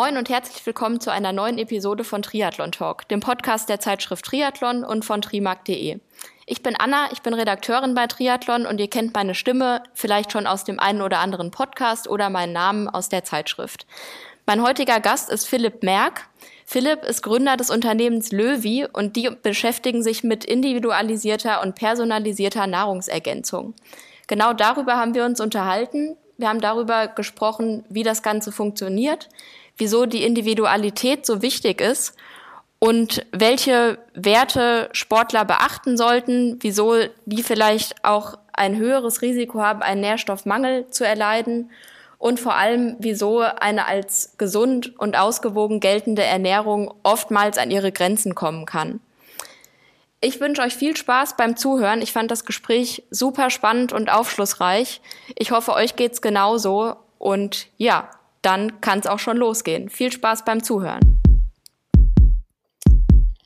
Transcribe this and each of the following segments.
Moin und herzlich willkommen zu einer neuen Episode von Triathlon Talk, dem Podcast der Zeitschrift Triathlon und von trimark.de. Ich bin Anna, ich bin Redakteurin bei Triathlon und ihr kennt meine Stimme vielleicht schon aus dem einen oder anderen Podcast oder meinen Namen aus der Zeitschrift. Mein heutiger Gast ist Philipp Merck. Philipp ist Gründer des Unternehmens Löwy und die beschäftigen sich mit individualisierter und personalisierter Nahrungsergänzung. Genau darüber haben wir uns unterhalten. Wir haben darüber gesprochen, wie das Ganze funktioniert, wieso die Individualität so wichtig ist und welche Werte Sportler beachten sollten, wieso die vielleicht auch ein höheres Risiko haben, einen Nährstoffmangel zu erleiden und vor allem, wieso eine als gesund und ausgewogen geltende Ernährung oftmals an ihre Grenzen kommen kann. Ich wünsche euch viel Spaß beim Zuhören. Ich fand das Gespräch super spannend und aufschlussreich. Ich hoffe, euch geht's genauso. Und ja, dann kann es auch schon losgehen. Viel Spaß beim Zuhören.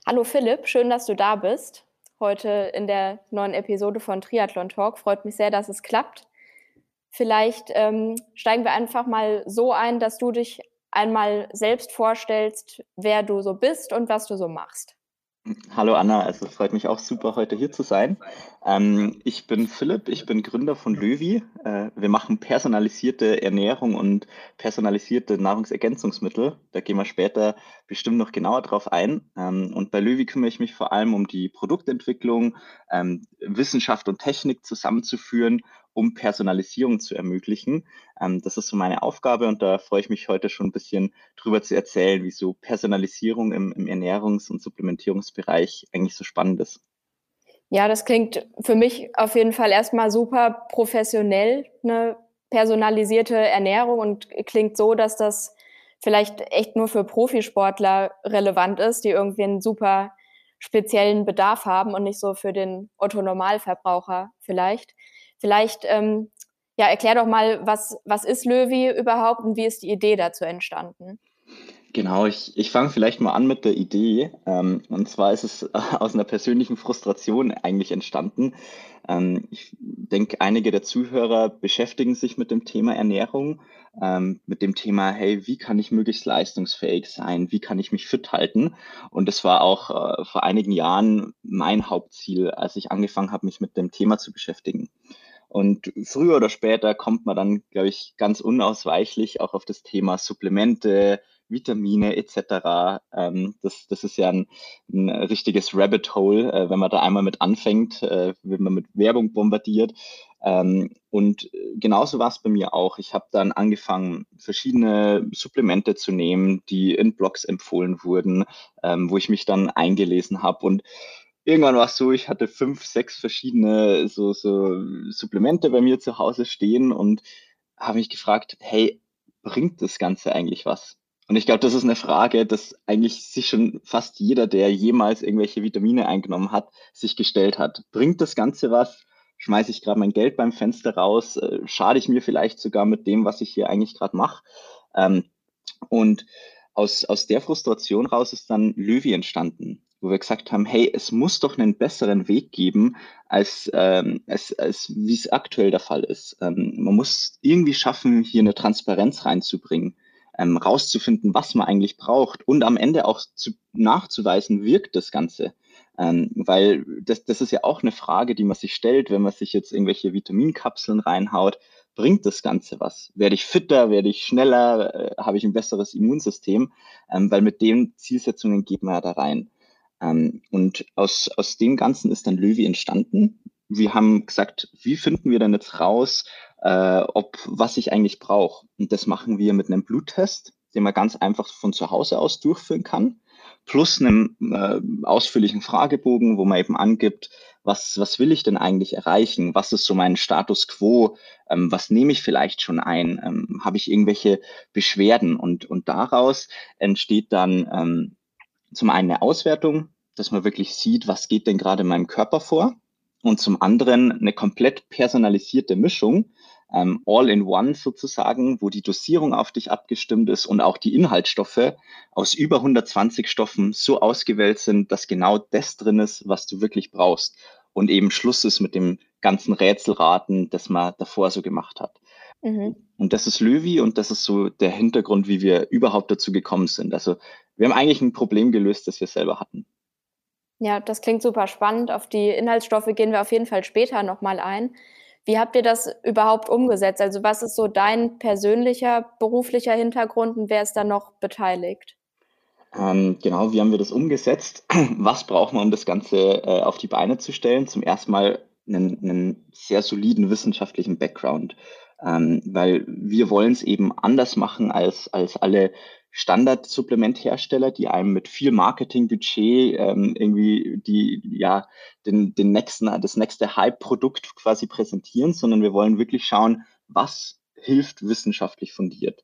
Hallo Philipp, schön, dass du da bist. Heute in der neuen Episode von Triathlon Talk. Freut mich sehr, dass es klappt. Vielleicht ähm, steigen wir einfach mal so ein, dass du dich einmal selbst vorstellst, wer du so bist und was du so machst. Hallo Anna, also freut mich auch super, heute hier zu sein. Ähm, ich bin Philipp, ich bin Gründer von Löwy. Äh, wir machen personalisierte Ernährung und personalisierte Nahrungsergänzungsmittel. Da gehen wir später bestimmt noch genauer drauf ein. Ähm, und bei Löwy kümmere ich mich vor allem um die Produktentwicklung, ähm, Wissenschaft und Technik zusammenzuführen um Personalisierung zu ermöglichen. Ähm, das ist so meine Aufgabe und da freue ich mich heute schon ein bisschen drüber zu erzählen, wieso Personalisierung im, im Ernährungs- und Supplementierungsbereich eigentlich so spannend ist. Ja, das klingt für mich auf jeden Fall erstmal super professionell, eine personalisierte Ernährung und klingt so, dass das vielleicht echt nur für Profisportler relevant ist, die irgendwie einen super speziellen Bedarf haben und nicht so für den Otto Normalverbraucher vielleicht. Vielleicht ähm, ja, erklär doch mal, was, was ist Löwy überhaupt und wie ist die Idee dazu entstanden? Genau, ich, ich fange vielleicht mal an mit der Idee. Ähm, und zwar ist es aus einer persönlichen Frustration eigentlich entstanden. Ähm, ich denke, einige der Zuhörer beschäftigen sich mit dem Thema Ernährung, ähm, mit dem Thema, hey, wie kann ich möglichst leistungsfähig sein? Wie kann ich mich fit halten? Und das war auch äh, vor einigen Jahren mein Hauptziel, als ich angefangen habe, mich mit dem Thema zu beschäftigen. Und früher oder später kommt man dann, glaube ich, ganz unausweichlich auch auf das Thema Supplemente, Vitamine etc. Ähm, das, das ist ja ein, ein richtiges Rabbit Hole, äh, wenn man da einmal mit anfängt, äh, wird man mit Werbung bombardiert. Ähm, und genauso war es bei mir auch. Ich habe dann angefangen, verschiedene Supplemente zu nehmen, die in Blogs empfohlen wurden, ähm, wo ich mich dann eingelesen habe und irgendwann war es so, ich hatte fünf, sechs verschiedene so, so Supplemente bei mir zu Hause stehen und habe mich gefragt, hey, bringt das Ganze eigentlich was? Und ich glaube, das ist eine Frage, dass eigentlich sich schon fast jeder, der jemals irgendwelche Vitamine eingenommen hat, sich gestellt hat. Bringt das Ganze was? Schmeiße ich gerade mein Geld beim Fenster raus? Äh, schade ich mir vielleicht sogar mit dem, was ich hier eigentlich gerade mache? Ähm, und aus, aus der Frustration raus ist dann Löwy entstanden wo wir gesagt haben, hey, es muss doch einen besseren Weg geben, als, ähm, als, als wie es aktuell der Fall ist. Ähm, man muss irgendwie schaffen, hier eine Transparenz reinzubringen, ähm, rauszufinden, was man eigentlich braucht und am Ende auch zu, nachzuweisen, wirkt das Ganze. Ähm, weil das, das ist ja auch eine Frage, die man sich stellt, wenn man sich jetzt irgendwelche Vitaminkapseln reinhaut. Bringt das Ganze was? Werde ich fitter? Werde ich schneller? Äh, Habe ich ein besseres Immunsystem? Ähm, weil mit den Zielsetzungen geht man ja da rein. Ähm, und aus, aus dem Ganzen ist dann Löwy entstanden. Wir haben gesagt, wie finden wir denn jetzt raus, äh, ob was ich eigentlich brauche? Und das machen wir mit einem Bluttest, den man ganz einfach von zu Hause aus durchführen kann, plus einem äh, ausführlichen Fragebogen, wo man eben angibt, was, was will ich denn eigentlich erreichen? Was ist so mein Status quo? Ähm, was nehme ich vielleicht schon ein? Ähm, Habe ich irgendwelche Beschwerden? Und, und daraus entsteht dann ähm, zum einen eine Auswertung, dass man wirklich sieht, was geht denn gerade in meinem Körper vor. Und zum anderen eine komplett personalisierte Mischung, ähm, all in one sozusagen, wo die Dosierung auf dich abgestimmt ist und auch die Inhaltsstoffe aus über 120 Stoffen so ausgewählt sind, dass genau das drin ist, was du wirklich brauchst. Und eben Schluss ist mit dem ganzen Rätselraten, das man davor so gemacht hat. Mhm. Und das ist Löwy und das ist so der Hintergrund, wie wir überhaupt dazu gekommen sind. Also wir haben eigentlich ein Problem gelöst, das wir selber hatten. Ja, das klingt super spannend. Auf die Inhaltsstoffe gehen wir auf jeden Fall später nochmal ein. Wie habt ihr das überhaupt umgesetzt? Also was ist so dein persönlicher beruflicher Hintergrund und wer ist da noch beteiligt? Ähm, genau, wie haben wir das umgesetzt? Was brauchen wir, um das Ganze äh, auf die Beine zu stellen? Zum ersten Mal einen, einen sehr soliden wissenschaftlichen Background, ähm, weil wir wollen es eben anders machen als, als alle Standardsupplementhersteller, die einem mit viel Marketingbudget ähm, irgendwie die, ja, den, den nächsten, das nächste Hype-Produkt quasi präsentieren, sondern wir wollen wirklich schauen, was hilft wissenschaftlich fundiert.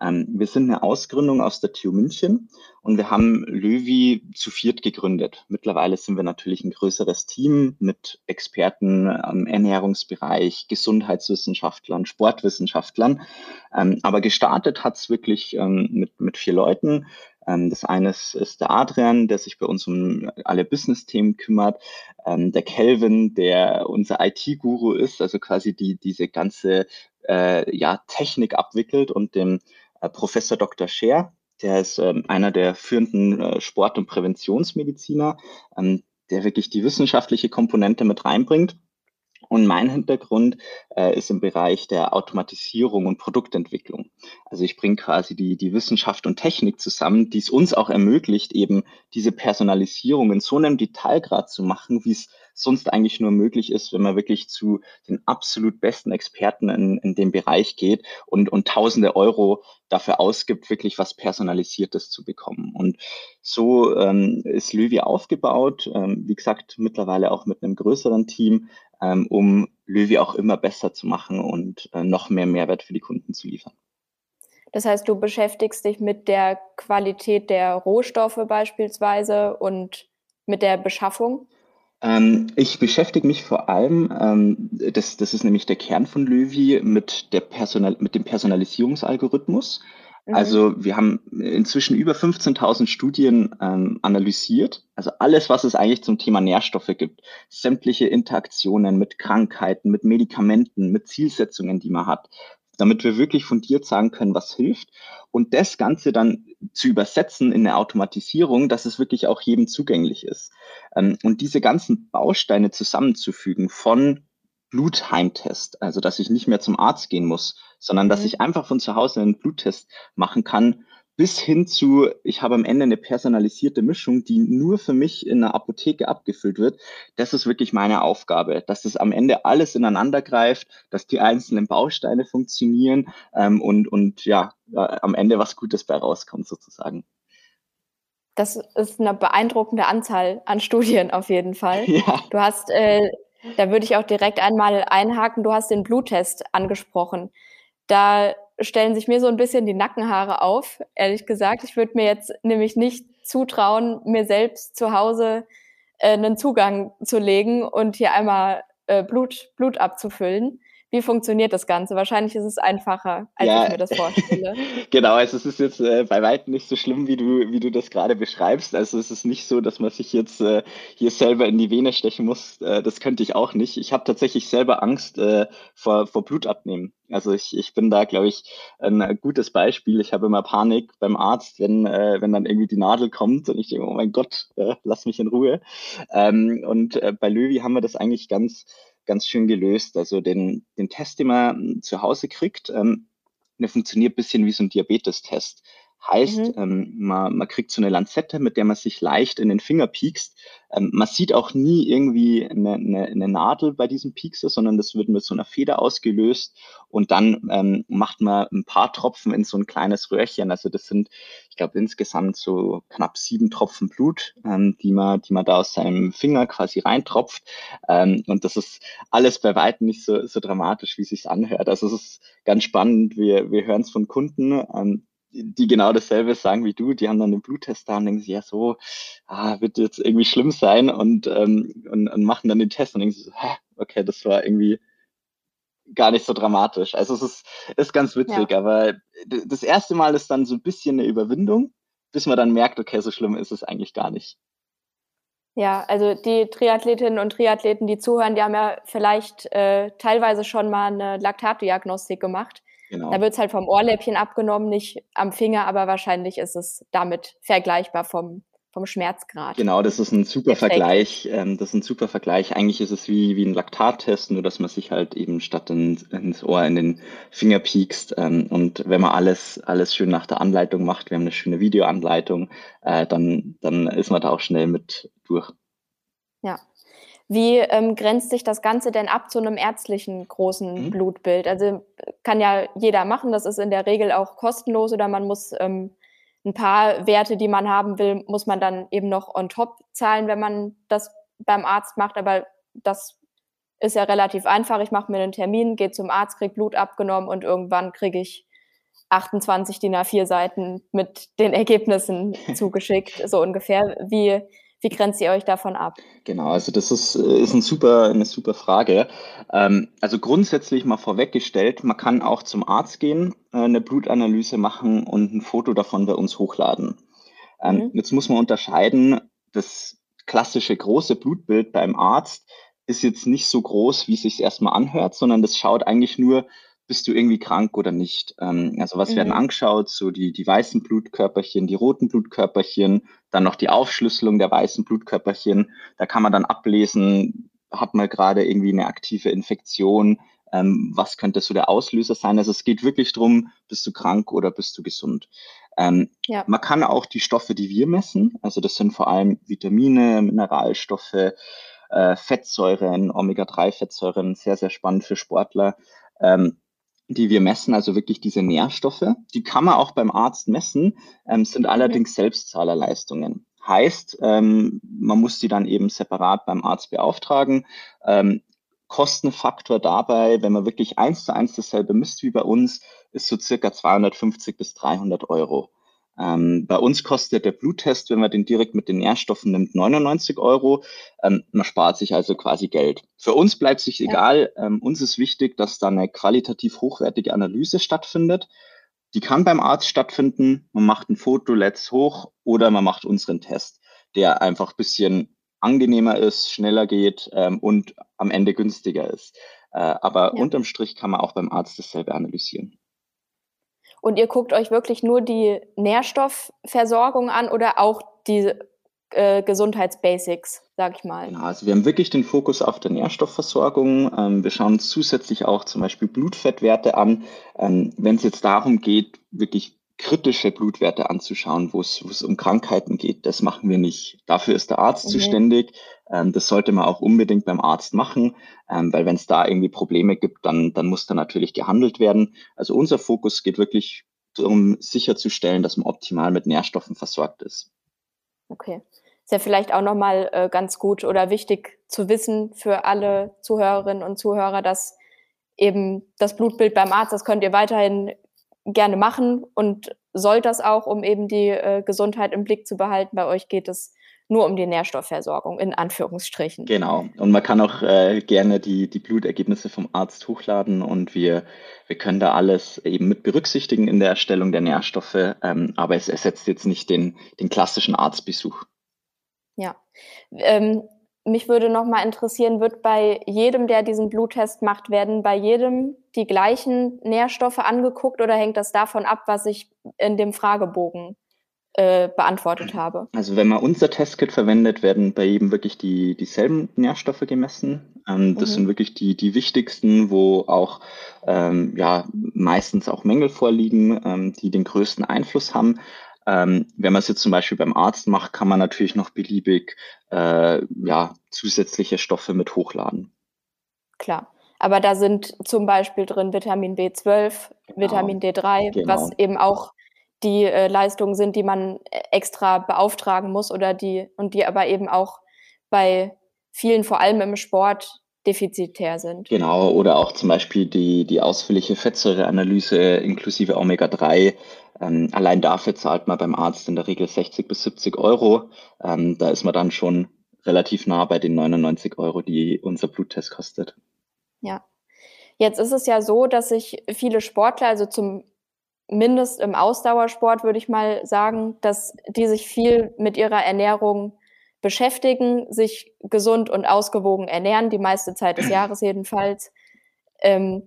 Ähm, wir sind eine Ausgründung aus der TU München und wir haben Löwy zu viert gegründet. Mittlerweile sind wir natürlich ein größeres Team mit Experten im Ernährungsbereich, Gesundheitswissenschaftlern, Sportwissenschaftlern. Ähm, aber gestartet hat es wirklich ähm, mit, mit vier Leuten. Ähm, das eine ist, der Adrian, der sich bei uns um alle Business-Themen kümmert. Ähm, der Kelvin, der unser IT-Guru ist, also quasi die, diese ganze äh, ja, Technik abwickelt und dem äh, Professor Dr. Scher, der ist ähm, einer der führenden äh, Sport- und Präventionsmediziner, ähm, der wirklich die wissenschaftliche Komponente mit reinbringt. Und mein Hintergrund äh, ist im Bereich der Automatisierung und Produktentwicklung. Also ich bringe quasi die, die Wissenschaft und Technik zusammen, die es uns auch ermöglicht, eben diese Personalisierung in so einem Detailgrad zu machen, wie es sonst eigentlich nur möglich ist, wenn man wirklich zu den absolut besten Experten in, in dem Bereich geht und, und tausende Euro dafür ausgibt, wirklich was Personalisiertes zu bekommen. Und so ähm, ist Löwy aufgebaut, ähm, wie gesagt, mittlerweile auch mit einem größeren Team, ähm, um Löwy auch immer besser zu machen und äh, noch mehr Mehrwert für die Kunden zu liefern. Das heißt, du beschäftigst dich mit der Qualität der Rohstoffe beispielsweise und mit der Beschaffung? Ähm, ich beschäftige mich vor allem, ähm, das, das ist nämlich der Kern von Löwy, mit, der Personal, mit dem Personalisierungsalgorithmus. Mhm. Also wir haben inzwischen über 15.000 Studien ähm, analysiert. Also alles, was es eigentlich zum Thema Nährstoffe gibt. Sämtliche Interaktionen mit Krankheiten, mit Medikamenten, mit Zielsetzungen, die man hat. Damit wir wirklich fundiert sagen können, was hilft. Und das Ganze dann zu übersetzen in eine Automatisierung, dass es wirklich auch jedem zugänglich ist. Ähm, und diese ganzen Bausteine zusammenzufügen von Blutheimtest, also dass ich nicht mehr zum Arzt gehen muss, sondern dass mhm. ich einfach von zu Hause einen Bluttest machen kann, bis hin zu, ich habe am Ende eine personalisierte Mischung, die nur für mich in der Apotheke abgefüllt wird. Das ist wirklich meine Aufgabe, dass das am Ende alles ineinander greift, dass die einzelnen Bausteine funktionieren ähm, und, und ja, am Ende was Gutes bei rauskommt sozusagen. Das ist eine beeindruckende Anzahl an Studien auf jeden Fall. Ja. Du hast äh, da würde ich auch direkt einmal einhaken. Du hast den Bluttest angesprochen. Da stellen sich mir so ein bisschen die Nackenhaare auf, ehrlich gesagt. Ich würde mir jetzt nämlich nicht zutrauen, mir selbst zu Hause äh, einen Zugang zu legen und hier einmal äh, Blut, Blut abzufüllen. Wie funktioniert das Ganze? Wahrscheinlich ist es einfacher, als ja, ich mir das vorstelle. genau, also es ist jetzt äh, bei weitem nicht so schlimm, wie du, wie du das gerade beschreibst. Also es ist nicht so, dass man sich jetzt äh, hier selber in die Vene stechen muss. Äh, das könnte ich auch nicht. Ich habe tatsächlich selber Angst äh, vor, vor Blutabnehmen. Also ich, ich bin da, glaube ich, ein gutes Beispiel. Ich habe immer Panik beim Arzt, wenn, äh, wenn dann irgendwie die Nadel kommt und ich denke, oh mein Gott, äh, lass mich in Ruhe. Ähm, und äh, bei Löwy haben wir das eigentlich ganz ganz schön gelöst. Also den, den Test, den man hm, zu Hause kriegt, ähm, der funktioniert ein bisschen wie so ein Diabetestest. Heißt, mhm. ähm, man, man kriegt so eine Lanzette, mit der man sich leicht in den Finger piekst. Ähm, man sieht auch nie irgendwie eine, eine, eine Nadel bei diesem Piekser, sondern das wird mit so einer Feder ausgelöst und dann ähm, macht man ein paar Tropfen in so ein kleines Röhrchen. Also das sind, ich glaube, insgesamt so knapp sieben Tropfen Blut, ähm, die, man, die man da aus seinem Finger quasi reintropft. Ähm, und das ist alles bei weitem nicht so, so dramatisch, wie es sich anhört. Also es ist ganz spannend. Wir, wir hören es von Kunden. Ähm, die genau dasselbe sagen wie du, die haben dann den Bluttest da und denken sich, ja so, ah, wird jetzt irgendwie schlimm sein und, ähm, und, und machen dann den Test und denken sich so, okay, das war irgendwie gar nicht so dramatisch. Also es ist, ist ganz witzig, ja. aber das erste Mal ist dann so ein bisschen eine Überwindung, bis man dann merkt, okay, so schlimm ist es eigentlich gar nicht. Ja, also die Triathletinnen und Triathleten, die zuhören, die haben ja vielleicht äh, teilweise schon mal eine Laktatdiagnostik gemacht. Genau. Da wird es halt vom Ohrläppchen abgenommen, nicht am Finger, aber wahrscheinlich ist es damit vergleichbar vom, vom Schmerzgrad. Genau, das ist ein super Effekt. Vergleich. Ähm, das ist ein super Vergleich. Eigentlich ist es wie, wie ein Laktattest, nur dass man sich halt eben statt in, ins Ohr in den Finger piekst. Ähm, und wenn man alles, alles schön nach der Anleitung macht, wir haben eine schöne Videoanleitung, äh, dann, dann ist man da auch schnell mit durch. Ja. Wie ähm, grenzt sich das Ganze denn ab zu einem ärztlichen großen mhm. Blutbild? Also kann ja jeder machen, das ist in der Regel auch kostenlos oder man muss ähm, ein paar Werte, die man haben will, muss man dann eben noch on top zahlen, wenn man das beim Arzt macht. Aber das ist ja relativ einfach. Ich mache mir einen Termin, gehe zum Arzt, kriege Blut abgenommen und irgendwann kriege ich 28 DIN A4 Seiten mit den Ergebnissen zugeschickt, so ungefähr. Wie, wie grenzt ihr euch davon ab? Genau, also das ist, äh, ist ein super, eine super Frage. Ähm, also grundsätzlich mal vorweggestellt, man kann auch zum Arzt gehen, äh, eine Blutanalyse machen und ein Foto davon bei uns hochladen. Ähm, mhm. Jetzt muss man unterscheiden, das klassische große Blutbild beim Arzt ist jetzt nicht so groß, wie es sich erstmal anhört, sondern das schaut eigentlich nur bist du irgendwie krank oder nicht? Ähm, also was mhm. werden angeschaut? So die, die weißen Blutkörperchen, die roten Blutkörperchen, dann noch die Aufschlüsselung der weißen Blutkörperchen. Da kann man dann ablesen, hat man gerade irgendwie eine aktive Infektion? Ähm, was könnte so der Auslöser sein? Also es geht wirklich darum, bist du krank oder bist du gesund? Ähm, ja. Man kann auch die Stoffe, die wir messen, also das sind vor allem Vitamine, Mineralstoffe, äh, Fettsäuren, Omega-3-Fettsäuren, sehr, sehr spannend für Sportler. Ähm, die wir messen, also wirklich diese Nährstoffe, die kann man auch beim Arzt messen, ähm, sind allerdings Selbstzahlerleistungen. Heißt, ähm, man muss die dann eben separat beim Arzt beauftragen. Ähm, Kostenfaktor dabei, wenn man wirklich eins zu eins dasselbe misst wie bei uns, ist so circa 250 bis 300 Euro. Ähm, bei uns kostet der Bluttest, wenn man den direkt mit den Nährstoffen nimmt, 99 Euro. Ähm, man spart sich also quasi Geld. Für uns bleibt sich egal. Ähm, uns ist wichtig, dass da eine qualitativ hochwertige Analyse stattfindet. Die kann beim Arzt stattfinden. Man macht ein Foto, let's hoch oder man macht unseren Test, der einfach bisschen angenehmer ist, schneller geht ähm, und am Ende günstiger ist. Äh, aber ja. unterm Strich kann man auch beim Arzt dasselbe analysieren. Und ihr guckt euch wirklich nur die Nährstoffversorgung an oder auch die äh, Gesundheitsbasics, sag ich mal. Genau, also wir haben wirklich den Fokus auf der Nährstoffversorgung. Ähm, wir schauen zusätzlich auch zum Beispiel Blutfettwerte an. Ähm, Wenn es jetzt darum geht, wirklich kritische Blutwerte anzuschauen, wo es um Krankheiten geht. Das machen wir nicht. Dafür ist der Arzt okay. zuständig. Ähm, das sollte man auch unbedingt beim Arzt machen, ähm, weil wenn es da irgendwie Probleme gibt, dann, dann muss da natürlich gehandelt werden. Also unser Fokus geht wirklich darum, sicherzustellen, dass man optimal mit Nährstoffen versorgt ist. Okay. Ist ja vielleicht auch nochmal äh, ganz gut oder wichtig zu wissen für alle Zuhörerinnen und Zuhörer, dass eben das Blutbild beim Arzt, das könnt ihr weiterhin gerne machen und soll das auch, um eben die äh, Gesundheit im Blick zu behalten. Bei euch geht es nur um die Nährstoffversorgung, in Anführungsstrichen. Genau. Und man kann auch äh, gerne die, die Blutergebnisse vom Arzt hochladen und wir, wir können da alles eben mit berücksichtigen in der Erstellung der Nährstoffe, ähm, aber es ersetzt jetzt nicht den, den klassischen Arztbesuch. Ja. Ähm, mich würde noch mal interessieren, wird bei jedem, der diesen Bluttest macht, werden bei jedem die gleichen Nährstoffe angeguckt oder hängt das davon ab, was ich in dem Fragebogen äh, beantwortet habe? Also wenn man unser Testkit verwendet, werden bei jedem wirklich die dieselben Nährstoffe gemessen. Ähm, das mhm. sind wirklich die die wichtigsten, wo auch ähm, ja meistens auch Mängel vorliegen, ähm, die den größten Einfluss haben. Ähm, wenn man es jetzt zum Beispiel beim Arzt macht, kann man natürlich noch beliebig äh, ja, zusätzliche Stoffe mit hochladen. Klar. Aber da sind zum Beispiel drin Vitamin B12, genau. Vitamin D3, genau. was eben auch die äh, Leistungen sind, die man äh, extra beauftragen muss oder die und die aber eben auch bei vielen, vor allem im Sport, defizitär sind. Genau, oder auch zum Beispiel die, die ausführliche Fettsäureanalyse inklusive Omega-3. Ähm, allein dafür zahlt man beim Arzt in der Regel 60 bis 70 Euro. Ähm, da ist man dann schon relativ nah bei den 99 Euro, die unser Bluttest kostet. Ja. Jetzt ist es ja so, dass sich viele Sportler, also zumindest im Ausdauersport würde ich mal sagen, dass die sich viel mit ihrer Ernährung beschäftigen, sich gesund und ausgewogen ernähren, die meiste Zeit des Jahres jedenfalls. Ähm,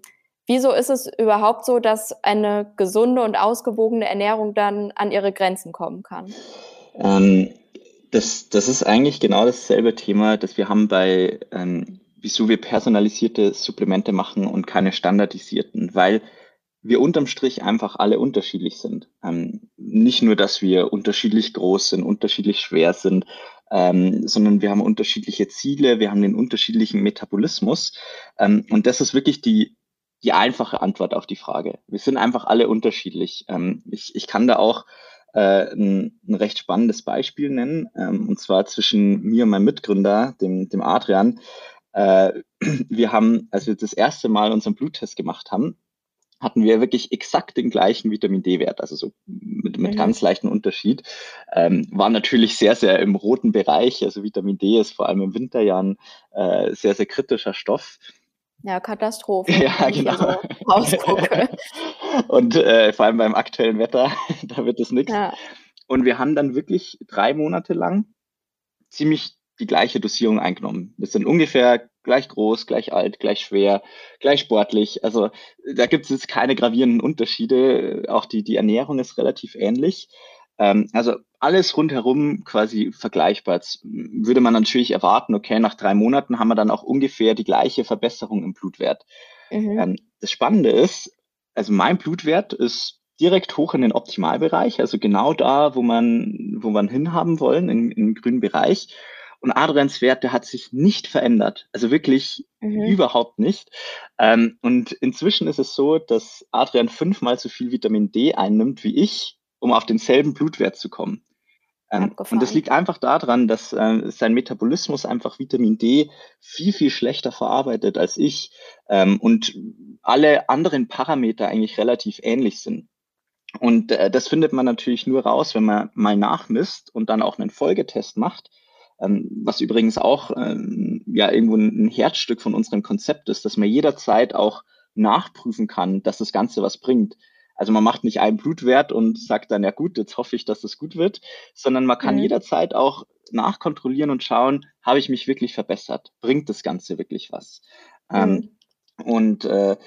wieso ist es überhaupt so, dass eine gesunde und ausgewogene Ernährung dann an ihre Grenzen kommen kann? Ähm, das, das ist eigentlich genau dasselbe Thema, das wir haben bei, ähm, wieso wir personalisierte Supplemente machen und keine standardisierten, weil wir unterm Strich einfach alle unterschiedlich sind. Ähm, nicht nur, dass wir unterschiedlich groß sind, unterschiedlich schwer sind, ähm, sondern wir haben unterschiedliche Ziele, wir haben den unterschiedlichen Metabolismus. Ähm, und das ist wirklich die, die einfache Antwort auf die Frage. Wir sind einfach alle unterschiedlich. Ähm, ich, ich kann da auch äh, ein, ein recht spannendes Beispiel nennen, ähm, und zwar zwischen mir und meinem Mitgründer, dem, dem Adrian. Äh, wir haben, als wir das erste Mal unseren Bluttest gemacht haben, hatten wir wirklich exakt den gleichen Vitamin D-Wert, also so mit, mit mhm. ganz leichten Unterschied. Ähm, war natürlich sehr, sehr im roten Bereich. Also Vitamin D ist vor allem im Winterjahren äh, sehr, sehr kritischer Stoff. Ja, Katastrophe. Ja, genau. So Und äh, vor allem beim aktuellen Wetter, da wird es nichts. Ja. Und wir haben dann wirklich drei Monate lang ziemlich die gleiche Dosierung eingenommen. Wir sind ungefähr gleich groß, gleich alt, gleich schwer, gleich sportlich. Also da gibt es jetzt keine gravierenden Unterschiede. Auch die, die Ernährung ist relativ ähnlich. Ähm, also alles rundherum quasi vergleichbar. Jetzt würde man natürlich erwarten, okay, nach drei Monaten haben wir dann auch ungefähr die gleiche Verbesserung im Blutwert. Mhm. Ähm, das Spannende ist, also mein Blutwert ist direkt hoch in den Optimalbereich, also genau da, wo man, wo man hinhaben wollen, den grünen Bereich. Und Adrians Wert, der hat sich nicht verändert. Also wirklich mhm. überhaupt nicht. Ähm, und inzwischen ist es so, dass Adrian fünfmal so viel Vitamin D einnimmt wie ich, um auf denselben Blutwert zu kommen. Ähm, und das liegt einfach daran, dass äh, sein Metabolismus einfach Vitamin D viel, viel schlechter verarbeitet als ich ähm, und alle anderen Parameter eigentlich relativ ähnlich sind. Und äh, das findet man natürlich nur raus, wenn man mal nachmisst und dann auch einen Folgetest macht was übrigens auch ähm, ja irgendwo ein Herzstück von unserem Konzept ist, dass man jederzeit auch nachprüfen kann, dass das Ganze was bringt. Also man macht nicht einen Blutwert und sagt dann, ja gut, jetzt hoffe ich, dass das gut wird, sondern man kann mhm. jederzeit auch nachkontrollieren und schauen, habe ich mich wirklich verbessert? Bringt das Ganze wirklich was? Ähm, mhm. Ähm, und äh,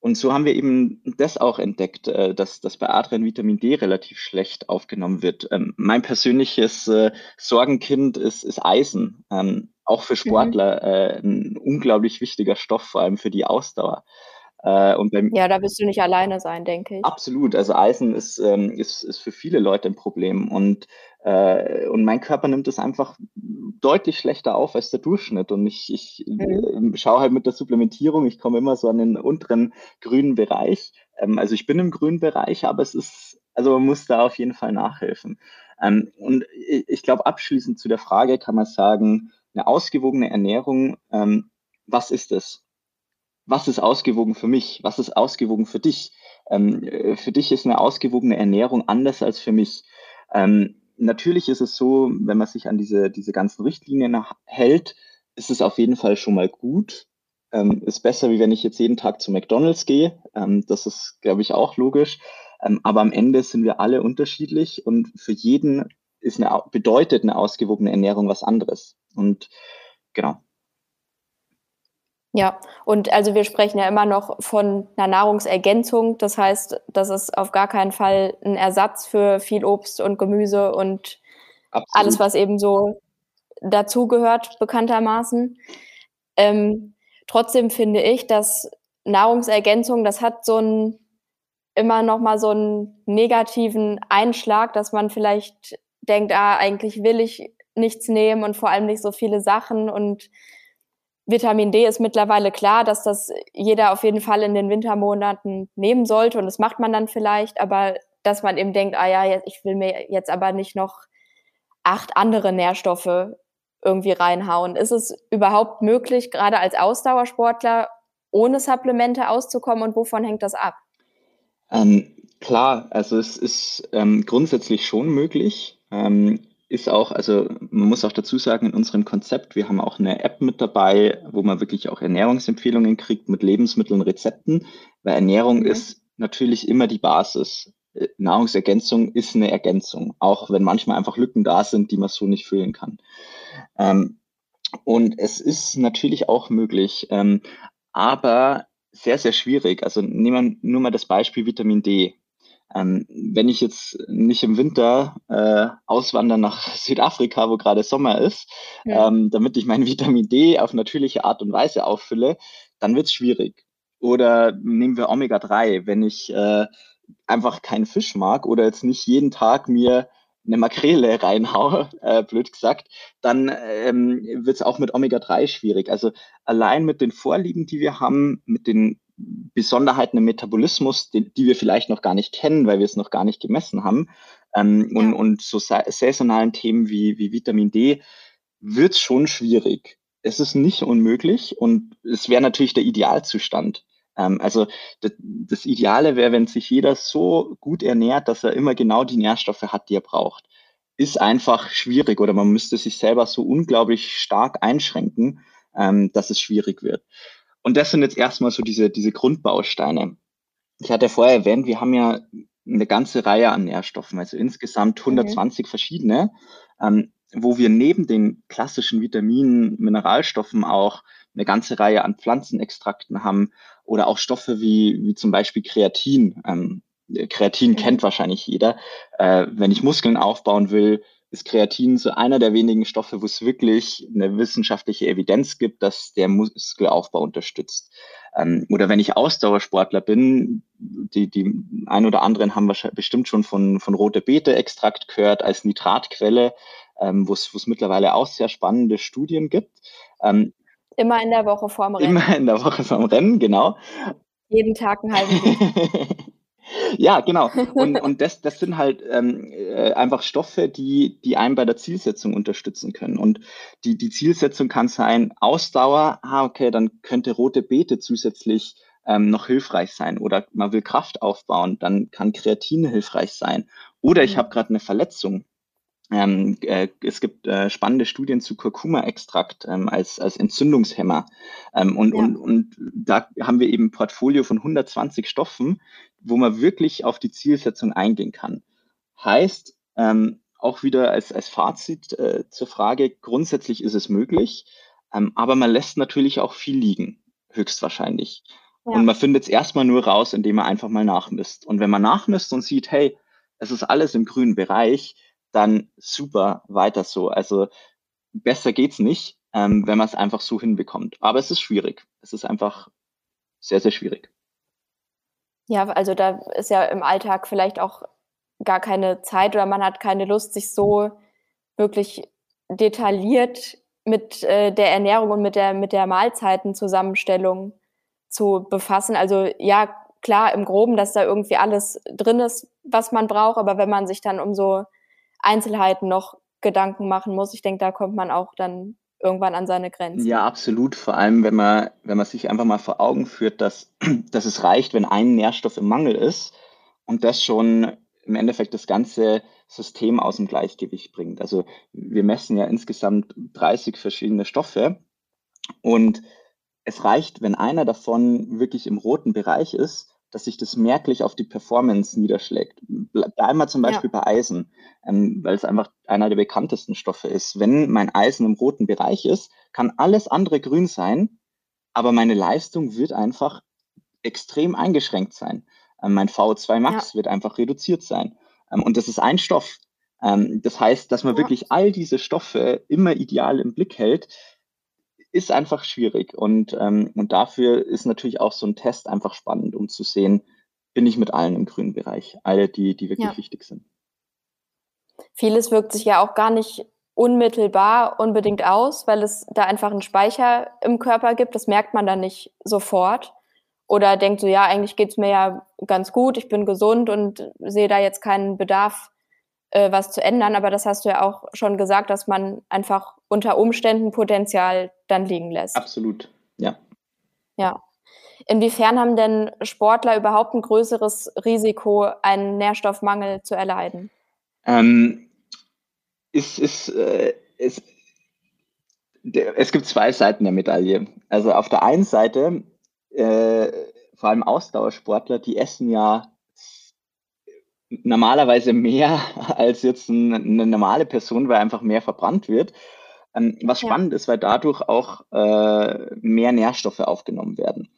und so haben wir eben das auch entdeckt, äh, dass, dass bei Adrian Vitamin D relativ schlecht aufgenommen wird. Ähm, mein persönliches äh, Sorgenkind ist, ist Eisen. Ähm, auch für mhm. Sportler äh, ein unglaublich wichtiger Stoff, vor allem für die Ausdauer. Äh, und beim, ja, da wirst du nicht alleine sein, denke ich. Absolut. Also Eisen ist, ähm, ist, ist für viele Leute ein Problem. Und, äh, und mein Körper nimmt es einfach deutlich schlechter auf als der Durchschnitt. Und ich, ich mhm. äh, schaue halt mit der Supplementierung, ich komme immer so an den unteren grünen Bereich. Ähm, also ich bin im grünen Bereich, aber es ist, also man muss da auf jeden Fall nachhelfen. Ähm, und ich, ich glaube, abschließend zu der Frage kann man sagen, eine ausgewogene Ernährung, ähm, was ist es? Was ist ausgewogen für mich? Was ist ausgewogen für dich? Ähm, äh, für dich ist eine ausgewogene Ernährung anders als für mich. Ähm, natürlich ist es so, wenn man sich an diese, diese ganzen Richtlinien hält, ist es auf jeden Fall schon mal gut. Ähm, ist besser, wie wenn ich jetzt jeden Tag zu McDonald's gehe. Ähm, das ist, glaube ich, auch logisch. Ähm, aber am Ende sind wir alle unterschiedlich und für jeden ist eine, bedeutet eine ausgewogene Ernährung was anderes. Und genau. Ja, und also wir sprechen ja immer noch von einer Nahrungsergänzung. Das heißt, das ist auf gar keinen Fall ein Ersatz für viel Obst und Gemüse und Absolut. alles, was eben so dazugehört, bekanntermaßen. Ähm, trotzdem finde ich, dass Nahrungsergänzung, das hat so einen immer noch mal so einen negativen Einschlag, dass man vielleicht denkt, ah, eigentlich will ich nichts nehmen und vor allem nicht so viele Sachen und Vitamin D ist mittlerweile klar, dass das jeder auf jeden Fall in den Wintermonaten nehmen sollte und das macht man dann vielleicht, aber dass man eben denkt, ah ja, ich will mir jetzt aber nicht noch acht andere Nährstoffe irgendwie reinhauen. Ist es überhaupt möglich, gerade als Ausdauersportler ohne Supplemente auszukommen und wovon hängt das ab? Ähm, klar, also es ist ähm, grundsätzlich schon möglich. Ähm, ist auch, also man muss auch dazu sagen, in unserem Konzept, wir haben auch eine App mit dabei, wo man wirklich auch Ernährungsempfehlungen kriegt mit Lebensmitteln, Rezepten, weil Ernährung mhm. ist natürlich immer die Basis. äh, Nahrungsergänzung ist eine Ergänzung, auch wenn manchmal einfach Lücken da sind, die man so nicht füllen kann. Ähm, und es ist natürlich auch möglich, ähm, aber sehr, sehr schwierig. Also nehmen wir nur mal das Beispiel Vitamin D. Ähm, wenn ich jetzt nicht im Winter äh, auswandere nach Südafrika, wo gerade Sommer ist, ja. ähm, damit ich mein Vitamin D auf natürliche Art und Weise auffülle, dann wird es schwierig. Oder nehmen wir Omega-3, wenn ich äh, einfach keinen Fisch mag oder jetzt nicht jeden Tag mir eine Makrele reinhaue, äh, blöd gesagt, dann ähm, wird es auch mit Omega-3 schwierig. Also allein mit den Vorlieben, die wir haben, mit den Besonderheiten im Metabolismus, die, die wir vielleicht noch gar nicht kennen, weil wir es noch gar nicht gemessen haben, ähm, ja. und, und so saisonalen Themen wie, wie Vitamin D, wird es schon schwierig. Es ist nicht unmöglich und es wäre natürlich der Idealzustand. Ähm, also das, das Ideale wäre, wenn sich jeder so gut ernährt, dass er immer genau die Nährstoffe hat, die er braucht. Ist einfach schwierig oder man müsste sich selber so unglaublich stark einschränken, ähm, dass es schwierig wird. Und das sind jetzt erstmal so diese, diese Grundbausteine. Ich hatte vorher erwähnt, wir haben ja eine ganze Reihe an Nährstoffen, also insgesamt 120 mhm. verschiedene, ähm, wo wir neben den klassischen Vitaminen, Mineralstoffen auch eine ganze Reihe an Pflanzenextrakten haben oder auch Stoffe wie, wie zum Beispiel Kreatin. Ähm, Kreatin mhm. kennt wahrscheinlich jeder. Äh, wenn ich Muskeln aufbauen will, ist Kreatin so einer der wenigen Stoffe, wo es wirklich eine wissenschaftliche Evidenz gibt, dass der Muskelaufbau unterstützt. Ähm, oder wenn ich Ausdauersportler bin, die, die ein oder anderen haben wahrscheinlich bestimmt schon von, von rote Beete-Extrakt gehört als Nitratquelle, ähm, wo es mittlerweile auch sehr spannende Studien gibt. Ähm, Immer in der Woche vorm Rennen. Immer in der Woche vorm Rennen, genau. Jeden Tag einen halben Ja, genau. Und, und das, das sind halt ähm, äh, einfach Stoffe, die, die einen bei der Zielsetzung unterstützen können. Und die, die Zielsetzung kann sein, Ausdauer, ah, okay, dann könnte rote Beete zusätzlich ähm, noch hilfreich sein. Oder man will Kraft aufbauen, dann kann Kreatin hilfreich sein. Oder ich mhm. habe gerade eine Verletzung, ähm, äh, es gibt äh, spannende Studien zu Kurkuma-Extrakt ähm, als, als Entzündungshemmer. Ähm, und, ja. und, und da haben wir eben ein Portfolio von 120 Stoffen, wo man wirklich auf die Zielsetzung eingehen kann. Heißt, ähm, auch wieder als, als Fazit äh, zur Frage, grundsätzlich ist es möglich, ähm, aber man lässt natürlich auch viel liegen, höchstwahrscheinlich. Ja. Und man findet es erstmal nur raus, indem man einfach mal nachmisst. Und wenn man nachmisst und sieht, hey, es ist alles im grünen Bereich, dann super, weiter so. Also besser geht's nicht, ähm, wenn man es einfach so hinbekommt. Aber es ist schwierig. Es ist einfach sehr, sehr schwierig. Ja, also da ist ja im Alltag vielleicht auch gar keine Zeit oder man hat keine Lust, sich so wirklich detailliert mit äh, der Ernährung und mit der, mit der Mahlzeitenzusammenstellung zu befassen. Also ja, klar im Groben, dass da irgendwie alles drin ist, was man braucht, aber wenn man sich dann um so Einzelheiten noch Gedanken machen muss. Ich denke, da kommt man auch dann irgendwann an seine Grenzen. Ja, absolut. Vor allem, wenn man, wenn man sich einfach mal vor Augen führt, dass, dass es reicht, wenn ein Nährstoff im Mangel ist und das schon im Endeffekt das ganze System aus dem Gleichgewicht bringt. Also wir messen ja insgesamt 30 verschiedene Stoffe und es reicht, wenn einer davon wirklich im roten Bereich ist, dass sich das merklich auf die Performance niederschlägt. Bleiben wir zum Beispiel ja. bei Eisen, ähm, weil es einfach einer der bekanntesten Stoffe ist. Wenn mein Eisen im roten Bereich ist, kann alles andere grün sein, aber meine Leistung wird einfach extrem eingeschränkt sein. Ähm, mein VO2 Max ja. wird einfach reduziert sein. Ähm, und das ist ein Stoff. Ähm, das heißt, dass man ja. wirklich all diese Stoffe immer ideal im Blick hält, ist einfach schwierig. Und, ähm, und dafür ist natürlich auch so ein Test einfach spannend, um zu sehen, bin ich mit allen im grünen Bereich, alle, die, die wirklich ja. wichtig sind. Vieles wirkt sich ja auch gar nicht unmittelbar unbedingt aus, weil es da einfach einen Speicher im Körper gibt. Das merkt man dann nicht sofort. Oder denkt so, ja, eigentlich geht's mir ja ganz gut, ich bin gesund und sehe da jetzt keinen Bedarf, äh, was zu ändern. Aber das hast du ja auch schon gesagt, dass man einfach unter Umständen Potenzial dann liegen lässt. Absolut, ja. Ja. Inwiefern haben denn Sportler überhaupt ein größeres Risiko, einen Nährstoffmangel zu erleiden? Ähm, ist, ist, äh, ist, der, es gibt zwei Seiten der Medaille. Also auf der einen Seite, äh, vor allem Ausdauersportler, die essen ja normalerweise mehr als jetzt ein, eine normale Person, weil einfach mehr verbrannt wird. Ähm, was ja. spannend ist, weil dadurch auch äh, mehr Nährstoffe aufgenommen werden.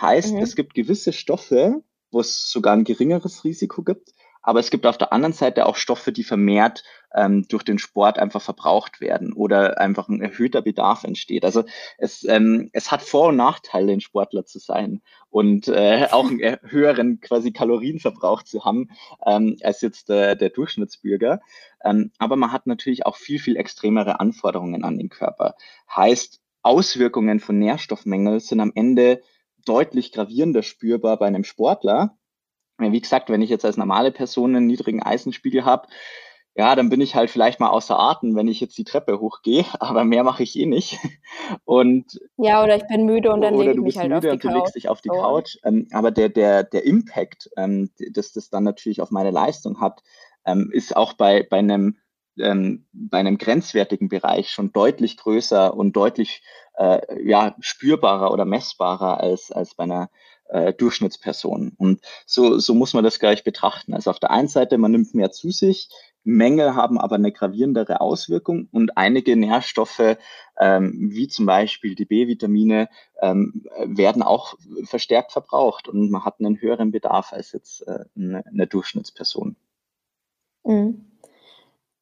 Heißt, mhm. es gibt gewisse Stoffe, wo es sogar ein geringeres Risiko gibt, aber es gibt auf der anderen Seite auch Stoffe, die vermehrt ähm, durch den Sport einfach verbraucht werden oder einfach ein erhöhter Bedarf entsteht. Also es, ähm, es hat Vor- und Nachteile, ein Sportler zu sein und äh, auch einen höheren quasi Kalorienverbrauch zu haben ähm, als jetzt äh, der Durchschnittsbürger. Ähm, aber man hat natürlich auch viel, viel extremere Anforderungen an den Körper. Heißt, Auswirkungen von Nährstoffmängeln sind am Ende deutlich gravierender spürbar bei einem Sportler wie gesagt, wenn ich jetzt als normale Person einen niedrigen Eisenspiegel habe, ja, dann bin ich halt vielleicht mal außer Atem, wenn ich jetzt die Treppe hochgehe, aber mehr mache ich eh nicht. Und ja, oder ich bin müde und dann lege ich mich halt auf die und du legst dich auf die so. Couch. Ähm, aber der der der Impact, ähm, dass das dann natürlich auf meine Leistung hat, ähm, ist auch bei bei einem ähm, bei einem grenzwertigen Bereich schon deutlich größer und deutlich äh, ja spürbarer oder messbarer als als bei einer äh, Durchschnittsperson. Und so, so muss man das gleich betrachten. Also auf der einen Seite, man nimmt mehr zu sich, Mängel haben aber eine gravierendere Auswirkung und einige Nährstoffe, ähm, wie zum Beispiel die B-Vitamine, ähm, werden auch verstärkt verbraucht und man hat einen höheren Bedarf als jetzt äh, eine, eine Durchschnittsperson. Mhm.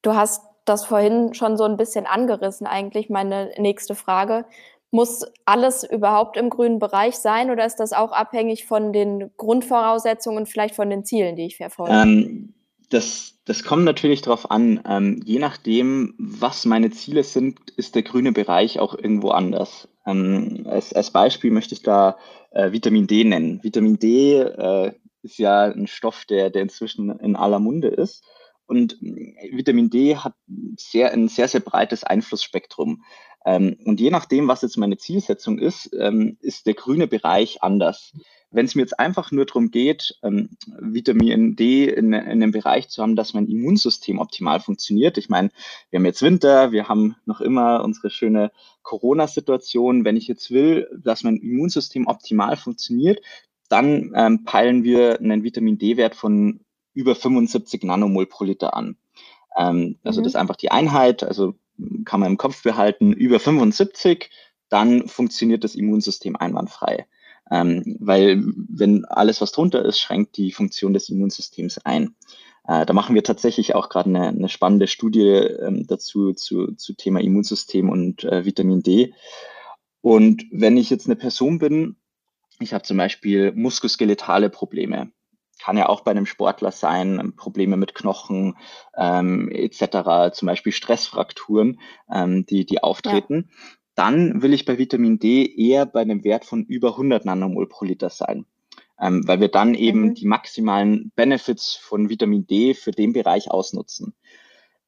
Du hast das vorhin schon so ein bisschen angerissen, eigentlich meine nächste Frage. Muss alles überhaupt im grünen Bereich sein oder ist das auch abhängig von den Grundvoraussetzungen und vielleicht von den Zielen, die ich verfolge? Ähm, das, das kommt natürlich darauf an. Ähm, je nachdem, was meine Ziele sind, ist der grüne Bereich auch irgendwo anders. Ähm, als, als Beispiel möchte ich da äh, Vitamin D nennen. Vitamin D äh, ist ja ein Stoff, der, der inzwischen in aller Munde ist. Und äh, Vitamin D hat sehr, ein sehr, sehr breites Einflussspektrum. Ähm, und je nachdem, was jetzt meine Zielsetzung ist, ähm, ist der grüne Bereich anders. Wenn es mir jetzt einfach nur darum geht, ähm, Vitamin D in, in einem Bereich zu haben, dass mein Immunsystem optimal funktioniert. Ich meine, wir haben jetzt Winter, wir haben noch immer unsere schöne Corona-Situation. Wenn ich jetzt will, dass mein Immunsystem optimal funktioniert, dann ähm, peilen wir einen Vitamin D-Wert von über 75 Nanomol pro Liter an. Ähm, also mhm. das ist einfach die Einheit, also kann man im Kopf behalten, über 75, dann funktioniert das Immunsystem einwandfrei. Ähm, weil wenn alles, was drunter ist, schränkt die Funktion des Immunsystems ein. Äh, da machen wir tatsächlich auch gerade eine, eine, spannende Studie ähm, dazu zu, zu Thema Immunsystem und äh, Vitamin D. Und wenn ich jetzt eine Person bin, ich habe zum Beispiel muskuloskeletale Probleme, kann ja auch bei einem Sportler sein, Probleme mit Knochen ähm, etc., zum Beispiel Stressfrakturen, ähm, die, die auftreten. Ja. Dann will ich bei Vitamin D eher bei einem Wert von über 100 Nanomol pro Liter sein, ähm, weil wir dann eben mhm. die maximalen Benefits von Vitamin D für den Bereich ausnutzen.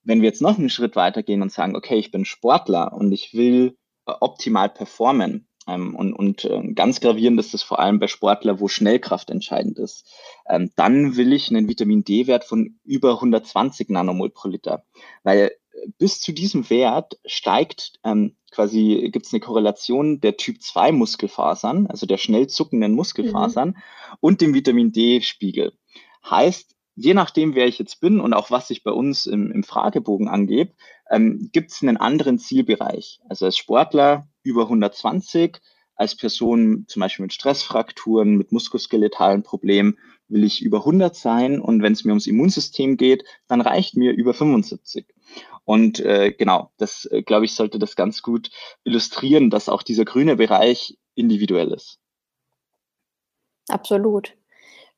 Wenn wir jetzt noch einen Schritt weitergehen und sagen, okay, ich bin Sportler und ich will äh, optimal performen, und und äh, ganz gravierend ist das vor allem bei Sportler, wo Schnellkraft entscheidend ist. Ähm, dann will ich einen Vitamin D-Wert von über 120 Nanomol pro Liter, weil äh, bis zu diesem Wert steigt ähm, quasi, gibt es eine Korrelation der Typ 2 Muskelfasern, also der schnell zuckenden Muskelfasern mhm. und dem Vitamin D-Spiegel. Heißt, je nachdem, wer ich jetzt bin und auch was ich bei uns im, im Fragebogen angebe, ähm, gibt es einen anderen Zielbereich. Also als Sportler über 120, als Person zum Beispiel mit Stressfrakturen, mit muskuloskeletalen Problemen will ich über 100 sein und wenn es mir ums Immunsystem geht, dann reicht mir über 75. Und äh, genau, das äh, glaube ich sollte das ganz gut illustrieren, dass auch dieser grüne Bereich individuell ist. Absolut.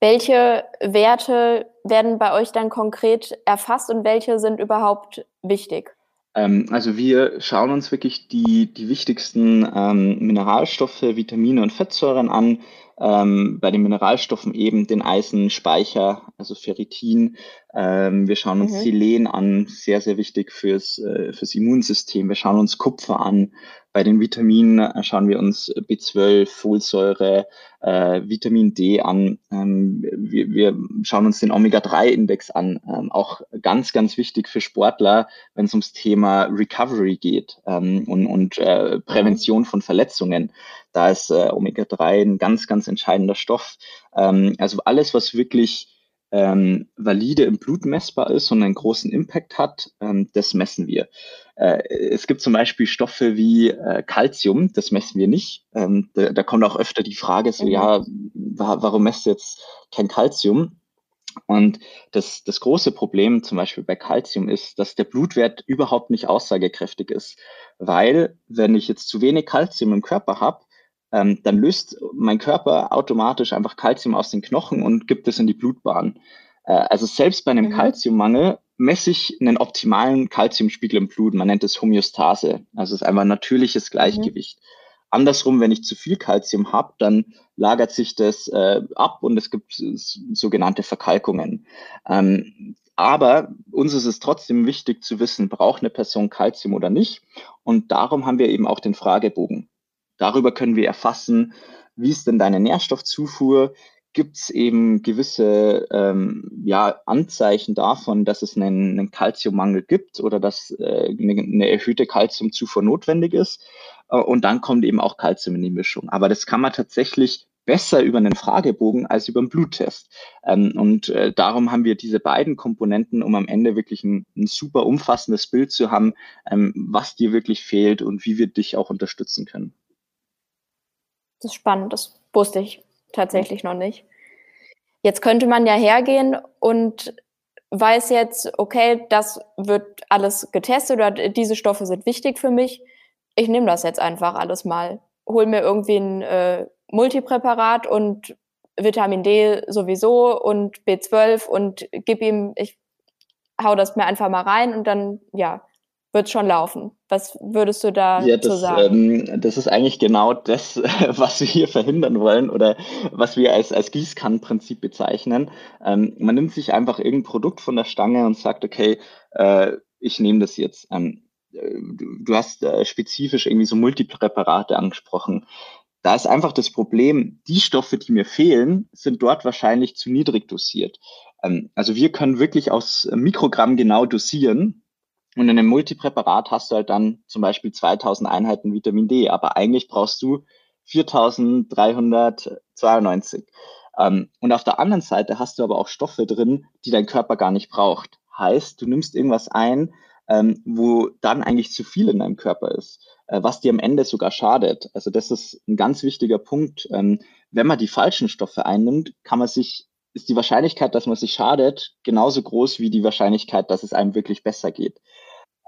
Welche Werte werden bei euch dann konkret erfasst und welche sind überhaupt wichtig? Ähm, also wir schauen uns wirklich die, die wichtigsten ähm, Mineralstoffe, Vitamine und Fettsäuren an. Ähm, bei den Mineralstoffen eben den Eisenspeicher, also Ferritin. Ähm, wir schauen uns mhm. Selen an, sehr, sehr wichtig fürs, äh, fürs Immunsystem. Wir schauen uns Kupfer an, bei den Vitaminen äh, schauen wir uns B12, Folsäure, äh, Vitamin D an. Ähm, wir, wir schauen uns den Omega-3-Index an. Ähm, auch ganz, ganz wichtig für Sportler, wenn es ums Thema Recovery geht ähm, und, und äh, Prävention von Verletzungen. Da ist äh, Omega-3 ein ganz, ganz entscheidender Stoff. Ähm, also alles, was wirklich ähm, valide im Blut messbar ist und einen großen Impact hat, ähm, das messen wir. Äh, es gibt zum Beispiel Stoffe wie äh, Calcium, das messen wir nicht. Ähm, da, da, kommt auch öfter die Frage so, mhm. ja, wa warum messt jetzt kein Calcium? Und das, das große Problem zum Beispiel bei Calcium ist, dass der Blutwert überhaupt nicht aussagekräftig ist. Weil, wenn ich jetzt zu wenig Calcium im Körper habe, ähm, dann löst mein Körper automatisch einfach Calcium aus den Knochen und gibt es in die Blutbahn. Äh, also selbst bei einem mhm. Calciummangel messe ich einen optimalen Calciumspiegel im Blut. Man nennt es Homöostase. Also es ist einfach ein natürliches. Gleichgewicht. Mhm. Andersrum, wenn ich zu viel Calcium habe, dann lagert sich das äh, ab und es gibt sogenannte Verkalkungen. Ähm, aber uns ist es trotzdem wichtig zu wissen, braucht eine Person Calcium oder nicht. Und darum haben wir eben auch den Fragebogen. Darüber können wir erfassen, wie ist denn deine Nährstoffzufuhr? Gibt es eben gewisse ähm, ja, Anzeichen davon, dass es einen, einen Calciummangel gibt oder dass äh, eine, eine erhöhte Calciumzufuhr notwendig ist? Äh, und dann kommt eben auch Kalzium in die Mischung. Aber das kann man tatsächlich besser über einen Fragebogen als über einen Bluttest. Ähm, und äh, darum haben wir diese beiden Komponenten, um am Ende wirklich ein, ein super umfassendes Bild zu haben, ähm, was dir wirklich fehlt und wie wir dich auch unterstützen können. Das ist spannend, das wusste ich tatsächlich noch nicht. Jetzt könnte man ja hergehen und weiß jetzt, okay, das wird alles getestet oder diese Stoffe sind wichtig für mich ich nehme das jetzt einfach alles mal. Hol mir irgendwie ein äh, Multipräparat und Vitamin D sowieso und B12 und gib ihm, ich hau das mir einfach mal rein und dann, ja, wird schon laufen. Was würdest du da ja, das, sagen? Ähm, das ist eigentlich genau das, was wir hier verhindern wollen oder was wir als, als Gießkannenprinzip bezeichnen. Ähm, man nimmt sich einfach irgendein Produkt von der Stange und sagt, okay, äh, ich nehme das jetzt. Ähm, du hast äh, spezifisch irgendwie so Multipräparate angesprochen. Da ist einfach das Problem, die Stoffe, die mir fehlen, sind dort wahrscheinlich zu niedrig dosiert. Ähm, also wir können wirklich aus Mikrogramm genau dosieren. Und in einem Multipräparat hast du halt dann zum Beispiel 2000 Einheiten Vitamin D, aber eigentlich brauchst du 4392. Ähm, und auf der anderen Seite hast du aber auch Stoffe drin, die dein Körper gar nicht braucht. Heißt, du nimmst irgendwas ein, ähm, wo dann eigentlich zu viel in deinem Körper ist, äh, was dir am Ende sogar schadet. Also das ist ein ganz wichtiger Punkt. Ähm, wenn man die falschen Stoffe einnimmt, kann man sich ist die Wahrscheinlichkeit, dass man sich schadet, genauso groß wie die Wahrscheinlichkeit, dass es einem wirklich besser geht.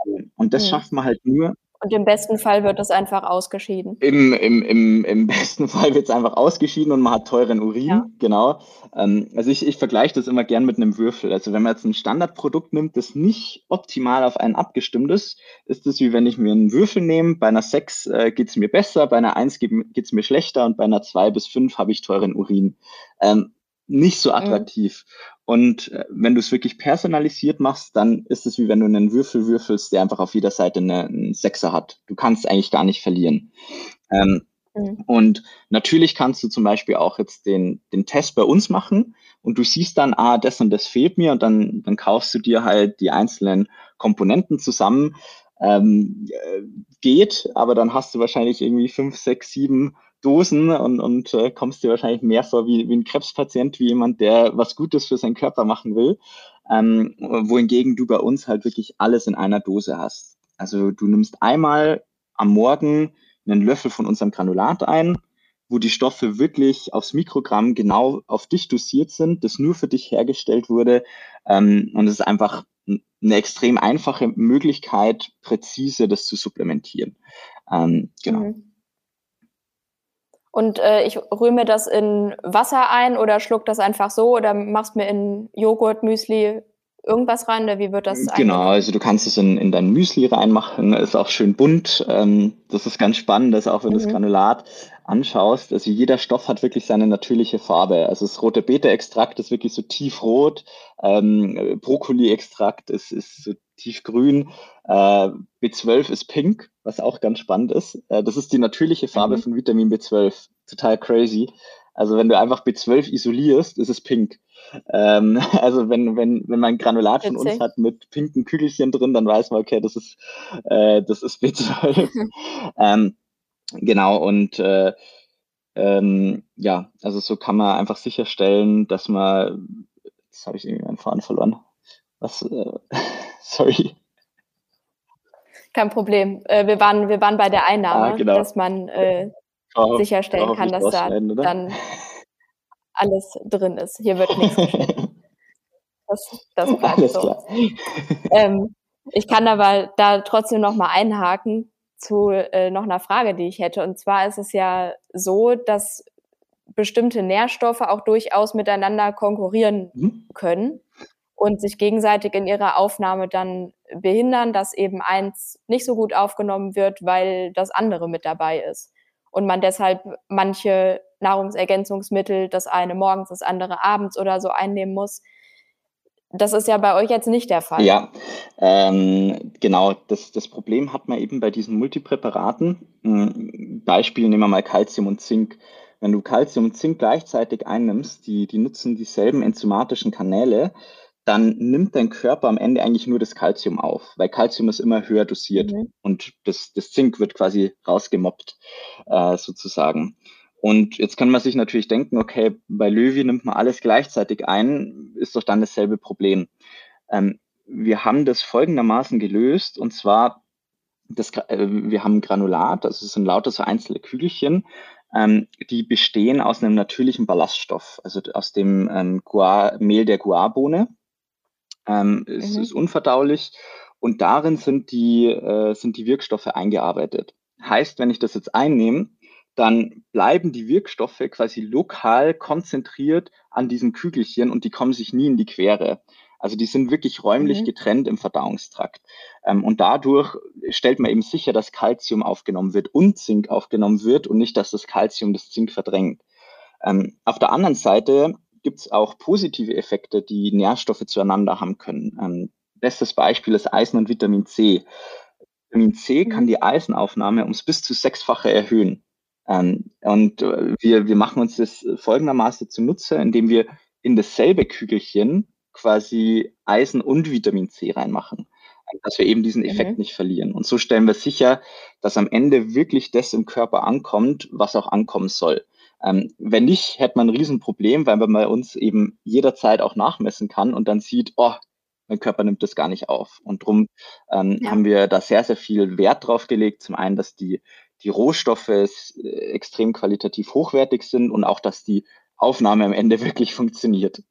Ähm, und das mhm. schafft man halt nur, und im besten Fall wird das einfach ausgeschieden. Im, im, im, im besten Fall wird es einfach ausgeschieden und man hat teuren Urin, ja. genau. Ähm, also ich, ich vergleiche das immer gern mit einem Würfel. Also wenn man jetzt ein Standardprodukt nimmt, das nicht optimal auf einen abgestimmt ist, ist es wie wenn ich mir einen Würfel nehme, bei einer 6 äh, geht es mir besser, bei einer 1 geht es mir schlechter und bei einer 2 bis 5 habe ich teuren Urin. Ähm, nicht so mhm. attraktiv. Mhm. Und äh, wenn du es wirklich personalisiert machst, dann ist es wie wenn du einen Würfel würfelst, der einfach auf jeder Seite eine, einen Sechser hat. Du kannst eigentlich gar nicht verlieren. Ähm, mhm. Und natürlich kannst du zum Beispiel auch jetzt den, den Test bei uns machen und du siehst dann, ah, das und das fehlt mir und dann, dann kaufst du dir halt die einzelnen Komponenten zusammen. Ähm, äh, geht, aber dann hast du wahrscheinlich irgendwie fünf, sechs, sieben Dosen und, und äh, kommst dir wahrscheinlich mehr vor wie, wie ein Krebspatient, wie jemand, der was Gutes für seinen Körper machen will. Ähm, wohingegen du bei uns halt wirklich alles in einer Dose hast. Also du nimmst einmal am Morgen einen Löffel von unserem Granulat ein, wo die Stoffe wirklich aufs Mikrogramm genau auf dich dosiert sind, das nur für dich hergestellt wurde. Ähm, und es ist einfach eine extrem einfache Möglichkeit, präzise das zu supplementieren. Ähm, genau. Mhm. Und äh, ich rühre mir das in Wasser ein oder schluck das einfach so oder machst mir in Joghurt, Müsli irgendwas rein oder wie wird das? Genau, also du kannst es in, in dein Müsli reinmachen, ist auch schön bunt. Ähm, das ist ganz spannend, dass auch wenn mhm. du das Granulat anschaust, also jeder Stoff hat wirklich seine natürliche Farbe. Also das rote Beta-Extrakt ist wirklich so tiefrot, ähm, Brokkoli-Extrakt ist, ist so tiefgrün, äh, B12 ist pink, was auch ganz spannend ist. Äh, das ist die natürliche Farbe mhm. von Vitamin B12. Total crazy. Also wenn du einfach B12 isolierst, ist es pink. Ähm, also wenn, wenn, wenn man Granulat von uns hat mit pinken Kügelchen drin, dann weiß man, okay, das ist, äh, das ist B12. ähm, genau, und äh, ähm, ja, also so kann man einfach sicherstellen, dass man Jetzt habe ich irgendwie meinen Faden verloren. Was, äh, sorry. Kein Problem. Äh, wir, waren, wir waren bei der Einnahme, ah, genau. dass man äh, oh, sicherstellen kann, dass da dann alles drin ist. Hier wird nichts geschnitten. Das, das bleibt Alles so. Ähm, ich kann aber da trotzdem noch mal einhaken zu äh, noch einer Frage, die ich hätte. Und zwar ist es ja so, dass bestimmte Nährstoffe auch durchaus miteinander konkurrieren mhm. können und sich gegenseitig in ihrer Aufnahme dann behindern, dass eben eins nicht so gut aufgenommen wird, weil das andere mit dabei ist. Und man deshalb manche Nahrungsergänzungsmittel, das eine morgens, das andere abends oder so einnehmen muss. Das ist ja bei euch jetzt nicht der Fall. Ja, ähm, genau. Das, das Problem hat man eben bei diesen Multipräparaten. Hm, Beispiel nehmen wir mal Calcium und Zink. Wenn du Calcium und Zink gleichzeitig einnimmst, die, die nutzen dieselben enzymatischen Kanäle, dann nimmt dein Körper am Ende eigentlich nur das Calcium auf, weil Calcium ist immer höher dosiert mhm. und das, das Zink wird quasi rausgemobbt, äh, sozusagen. Und jetzt kann man sich natürlich denken, okay, bei Löwy nimmt man alles gleichzeitig ein, ist doch dann dasselbe Problem. Ähm, wir haben das folgendermaßen gelöst, und zwar, das, äh, wir haben Granulat, also es sind lauter so einzelne Kügelchen, ähm, die bestehen aus einem natürlichen Ballaststoff, also aus dem ähm, Guar, Mehl der Guarbohne. Ähm, mhm. Es ist unverdaulich und darin sind die, äh, sind die Wirkstoffe eingearbeitet. Heißt, wenn ich das jetzt einnehme, dann bleiben die Wirkstoffe quasi lokal konzentriert an diesen Kügelchen und die kommen sich nie in die Quere. Also die sind wirklich räumlich mhm. getrennt im Verdauungstrakt. Ähm, und dadurch stellt man eben sicher, dass Kalzium aufgenommen wird und Zink aufgenommen wird und nicht, dass das Kalzium das Zink verdrängt. Ähm, auf der anderen Seite gibt es auch positive Effekte, die Nährstoffe zueinander haben können. Ähm, bestes Beispiel ist Eisen und Vitamin C. Vitamin C kann mhm. die Eisenaufnahme ums bis zu sechsfache erhöhen. Ähm, und äh, wir, wir machen uns das folgendermaßen zunutze, indem wir in dasselbe Kügelchen quasi Eisen und Vitamin C reinmachen, dass wir eben diesen Effekt mhm. nicht verlieren. Und so stellen wir sicher, dass am Ende wirklich das im Körper ankommt, was auch ankommen soll. Ähm, wenn nicht, hätte man ein Riesenproblem, weil man bei uns eben jederzeit auch nachmessen kann und dann sieht, oh, mein Körper nimmt das gar nicht auf. Und darum ähm, ja. haben wir da sehr, sehr viel Wert drauf gelegt. Zum einen, dass die, die Rohstoffe äh, extrem qualitativ hochwertig sind und auch, dass die Aufnahme am Ende wirklich funktioniert.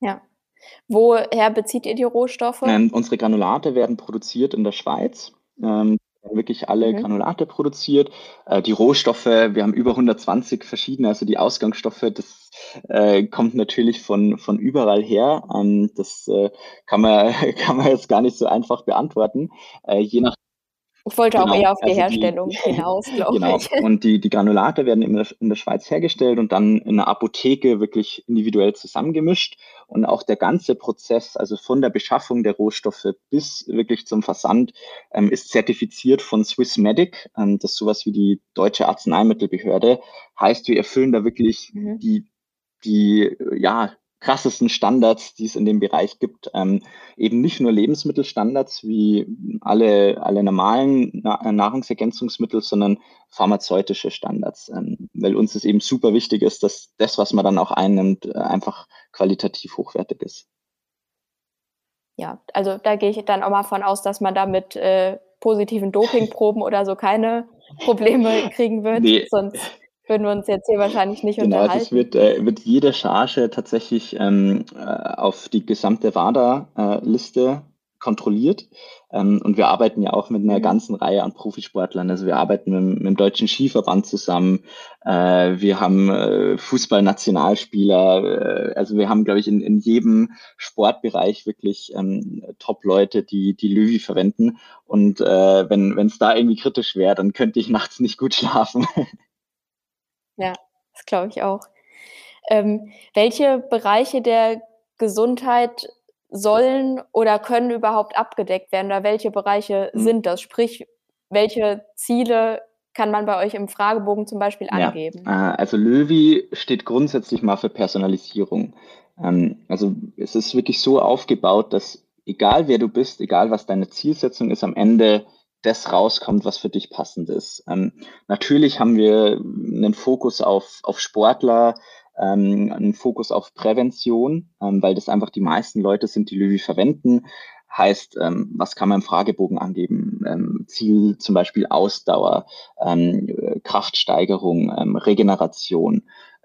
Ja. Woher bezieht ihr die Rohstoffe? Ähm, unsere Granulate werden produziert in der Schweiz. Ähm, wirklich alle mhm. Granulate produziert. Äh, die Rohstoffe, wir haben über 120 verschiedene, also die Ausgangsstoffe, das äh, kommt natürlich von, von überall her. Ähm, das äh, kann, man, kann man jetzt gar nicht so einfach beantworten. Äh, je nach ich wollte genau, auch eher auf die also Herstellung die, hinaus, glaube genau. ich. Und die, die Granulate werden in der, in der Schweiz hergestellt und dann in der Apotheke wirklich individuell zusammengemischt. Und auch der ganze Prozess, also von der Beschaffung der Rohstoffe bis wirklich zum Versand, ähm, ist zertifiziert von Swissmedic. Ähm, das ist sowas wie die Deutsche Arzneimittelbehörde. Heißt, wir erfüllen da wirklich mhm. die, die, ja, krassesten Standards, die es in dem Bereich gibt. Ähm, eben nicht nur Lebensmittelstandards wie alle, alle normalen Na Nahrungsergänzungsmittel, sondern pharmazeutische Standards. Ähm, weil uns es eben super wichtig ist, dass das, was man dann auch einnimmt, äh, einfach qualitativ hochwertig ist. Ja, also da gehe ich dann auch mal von aus, dass man da mit äh, positiven Dopingproben oder so keine Probleme kriegen wird. Nee. Sonst würden wir uns jetzt hier wahrscheinlich nicht genau, unterhalten. Das wird, äh, wird jede Charge tatsächlich ähm, äh, auf die gesamte WADA-Liste kontrolliert. Ähm, und wir arbeiten ja auch mit einer mhm. ganzen Reihe an Profisportlern. Also wir arbeiten mit, mit dem Deutschen Skiverband zusammen. Äh, wir haben äh, Fußballnationalspieler. Äh, also wir haben, glaube ich, in, in jedem Sportbereich wirklich ähm, Top-Leute, die die Löwy verwenden. Und äh, wenn es da irgendwie kritisch wäre, dann könnte ich nachts nicht gut schlafen. Ja, das glaube ich auch. Ähm, welche Bereiche der Gesundheit sollen oder können überhaupt abgedeckt werden oder welche Bereiche mhm. sind das? Sprich, welche Ziele kann man bei euch im Fragebogen zum Beispiel angeben? Ja, also Löwy steht grundsätzlich mal für Personalisierung. Ähm, also es ist wirklich so aufgebaut, dass egal wer du bist, egal was deine Zielsetzung ist, am Ende das rauskommt, was für dich passend ist. Ähm, natürlich haben wir einen Fokus auf, auf Sportler, ähm, einen Fokus auf Prävention, ähm, weil das einfach die meisten Leute sind, die Löwy verwenden. Heißt, ähm, was kann man im Fragebogen angeben? Ähm, Ziel zum Beispiel Ausdauer, ähm, Kraftsteigerung, ähm, Regeneration,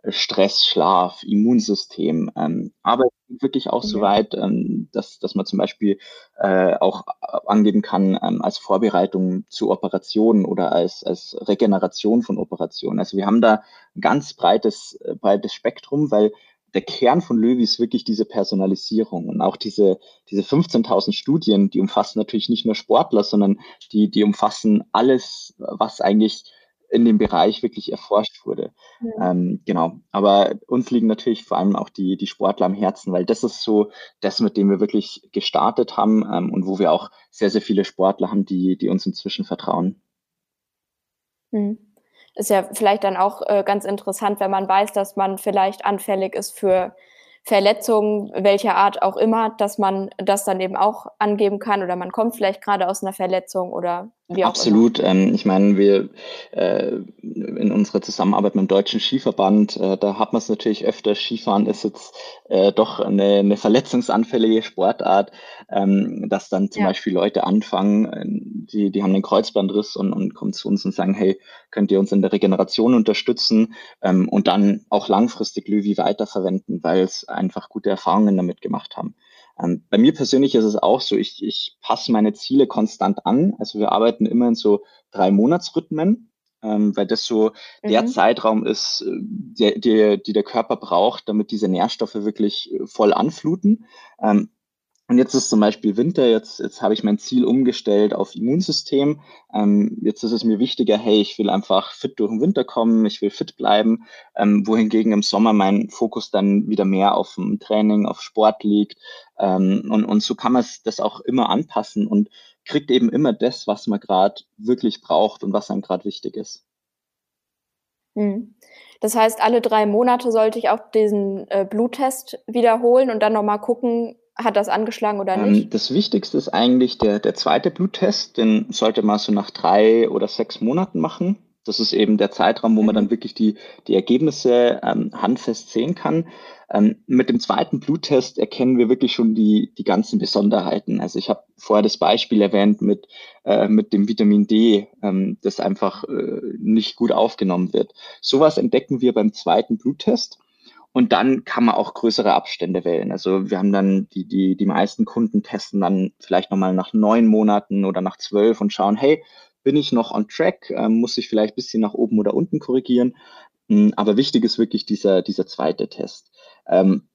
Stress, Schlaf, Immunsystem. Ähm, aber wirklich auch ja. so weit, ähm, dass, dass man zum Beispiel äh, auch angeben kann ähm, als Vorbereitung zu Operationen oder als, als Regeneration von Operationen. Also wir haben da ein ganz breites, äh, breites Spektrum, weil der Kern von Löwy ist wirklich diese Personalisierung und auch diese, diese 15.000 Studien, die umfassen natürlich nicht nur Sportler, sondern die, die umfassen alles, was eigentlich in dem Bereich wirklich erforscht wurde. Ja. Ähm, genau. Aber uns liegen natürlich vor allem auch die, die Sportler am Herzen, weil das ist so das, mit dem wir wirklich gestartet haben ähm, und wo wir auch sehr, sehr viele Sportler haben, die, die uns inzwischen vertrauen. Hm. Ist ja vielleicht dann auch äh, ganz interessant, wenn man weiß, dass man vielleicht anfällig ist für Verletzungen, welcher Art auch immer, dass man das dann eben auch angeben kann oder man kommt vielleicht gerade aus einer Verletzung oder Absolut. Ähm, ich meine, wir äh, in unserer Zusammenarbeit mit dem Deutschen Skiverband, äh, da hat man es natürlich öfter. Skifahren ist jetzt äh, doch eine, eine verletzungsanfällige Sportart, ähm, dass dann zum ja. Beispiel Leute anfangen, äh, die, die haben einen Kreuzbandriss und, und kommen zu uns und sagen, hey, könnt ihr uns in der Regeneration unterstützen ähm, und dann auch langfristig Löwy weiterverwenden, weil es einfach gute Erfahrungen damit gemacht haben. Ähm, bei mir persönlich ist es auch so, ich, ich passe meine Ziele konstant an. Also wir arbeiten immer in so drei Monatsrhythmen, ähm, weil das so mhm. der Zeitraum ist, äh, der, der, die der Körper braucht, damit diese Nährstoffe wirklich äh, voll anfluten. Ähm, und jetzt ist zum Beispiel Winter, jetzt, jetzt habe ich mein Ziel umgestellt auf Immunsystem. Ähm, jetzt ist es mir wichtiger, hey, ich will einfach fit durch den Winter kommen, ich will fit bleiben, ähm, wohingegen im Sommer mein Fokus dann wieder mehr auf dem Training, auf Sport liegt. Ähm, und, und so kann man das auch immer anpassen und kriegt eben immer das, was man gerade wirklich braucht und was einem gerade wichtig ist. Hm. Das heißt, alle drei Monate sollte ich auch diesen äh, Bluttest wiederholen und dann nochmal gucken, hat das angeschlagen oder nicht? Ähm, das Wichtigste ist eigentlich der, der zweite Bluttest. Den sollte man so nach drei oder sechs Monaten machen. Das ist eben der Zeitraum, wo man dann mhm. wirklich die, die Ergebnisse ähm, handfest sehen kann. Ähm, mit dem zweiten Bluttest erkennen wir wirklich schon die, die ganzen Besonderheiten. Also ich habe vorher das Beispiel erwähnt mit, äh, mit dem Vitamin D, ähm, das einfach äh, nicht gut aufgenommen wird. Sowas entdecken wir beim zweiten Bluttest. Und dann kann man auch größere Abstände wählen. Also wir haben dann die, die, die meisten Kunden testen dann vielleicht nochmal nach neun Monaten oder nach zwölf und schauen, hey, bin ich noch on track? Ähm, muss ich vielleicht bisschen nach oben oder unten korrigieren? Hm, aber wichtig ist wirklich dieser, dieser zweite Test. Ähm,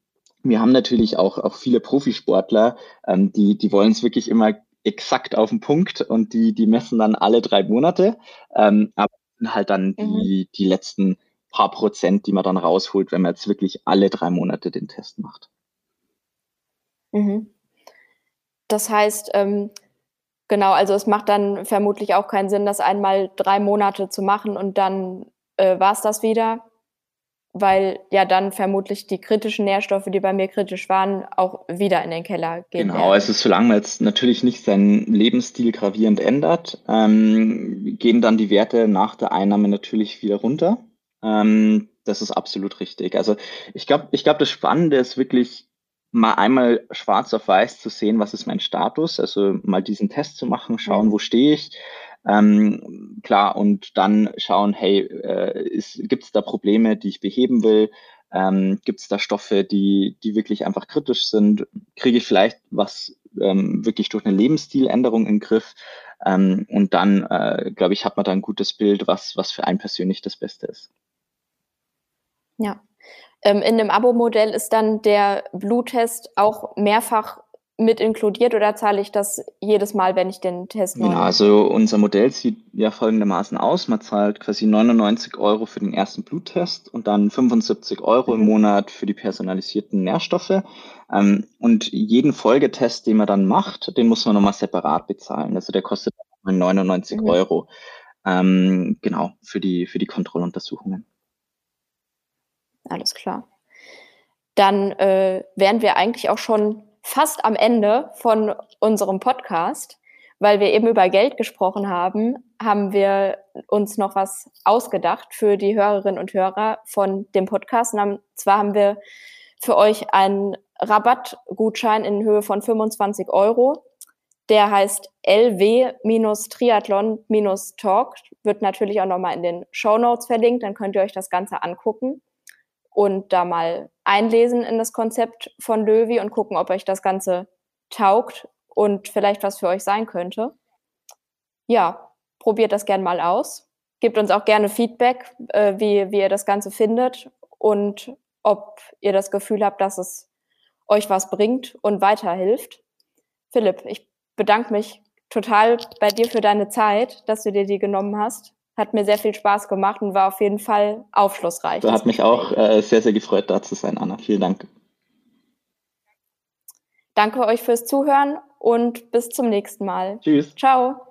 wir haben natürlich auch, auch viele Profisportler, ähm, die, die wollen es wirklich immer exakt auf den Punkt und die, die messen dann alle drei Monate. Ähm, aber halt dann mhm. die, die letzten paar Prozent, die man dann rausholt, wenn man jetzt wirklich alle drei Monate den Test macht. Mhm. Das heißt, ähm, genau, also es macht dann vermutlich auch keinen Sinn, das einmal drei Monate zu machen und dann äh, war es das wieder, weil ja dann vermutlich die kritischen Nährstoffe, die bei mir kritisch waren, auch wieder in den Keller gehen. Genau, werden. also solange man jetzt natürlich nicht seinen Lebensstil gravierend ändert, ähm, gehen dann die Werte nach der Einnahme natürlich wieder runter. Ähm, das ist absolut richtig. Also ich glaube, ich glaube, das Spannende ist wirklich mal einmal schwarz auf weiß zu sehen, was ist mein Status, also mal diesen Test zu machen, schauen, wo stehe ich. Ähm, klar, und dann schauen, hey, äh, gibt es da Probleme, die ich beheben will? Ähm, gibt es da Stoffe, die, die wirklich einfach kritisch sind? Kriege ich vielleicht was ähm, wirklich durch eine Lebensstiländerung in den Griff? Ähm, und dann, äh, glaube ich, hat man da ein gutes Bild, was, was für einen persönlich das Beste ist. Ja. Ähm, in dem Abo-Modell ist dann der Bluttest auch mehrfach mit inkludiert oder zahle ich das jedes Mal, wenn ich den Test mache? Genau, also unser Modell sieht ja folgendermaßen aus. Man zahlt quasi 99 Euro für den ersten Bluttest und dann 75 Euro mhm. im Monat für die personalisierten Nährstoffe. Ähm, und jeden Folgetest, den man dann macht, den muss man nochmal separat bezahlen. Also der kostet 99 mhm. Euro. Ähm, genau, für die, für die Kontrolluntersuchungen. Alles klar. Dann äh, wären wir eigentlich auch schon fast am Ende von unserem Podcast. weil wir eben über Geld gesprochen haben, haben wir uns noch was ausgedacht für die Hörerinnen und Hörer von dem Podcast. Und zwar haben wir für euch einen Rabattgutschein in Höhe von 25 Euro. Der heißt LW-Triathlon-Talk. Wird natürlich auch nochmal in den Show Notes verlinkt. Dann könnt ihr euch das Ganze angucken und da mal einlesen in das Konzept von Löwy und gucken, ob euch das Ganze taugt und vielleicht was für euch sein könnte. Ja, probiert das gerne mal aus. Gebt uns auch gerne Feedback, äh, wie, wie ihr das Ganze findet und ob ihr das Gefühl habt, dass es euch was bringt und weiterhilft. Philipp, ich bedanke mich total bei dir für deine Zeit, dass du dir die genommen hast. Hat mir sehr viel Spaß gemacht und war auf jeden Fall aufschlussreich. Das hat mich auch äh, sehr, sehr gefreut, da zu sein, Anna. Vielen Dank. Danke euch fürs Zuhören und bis zum nächsten Mal. Tschüss. Ciao.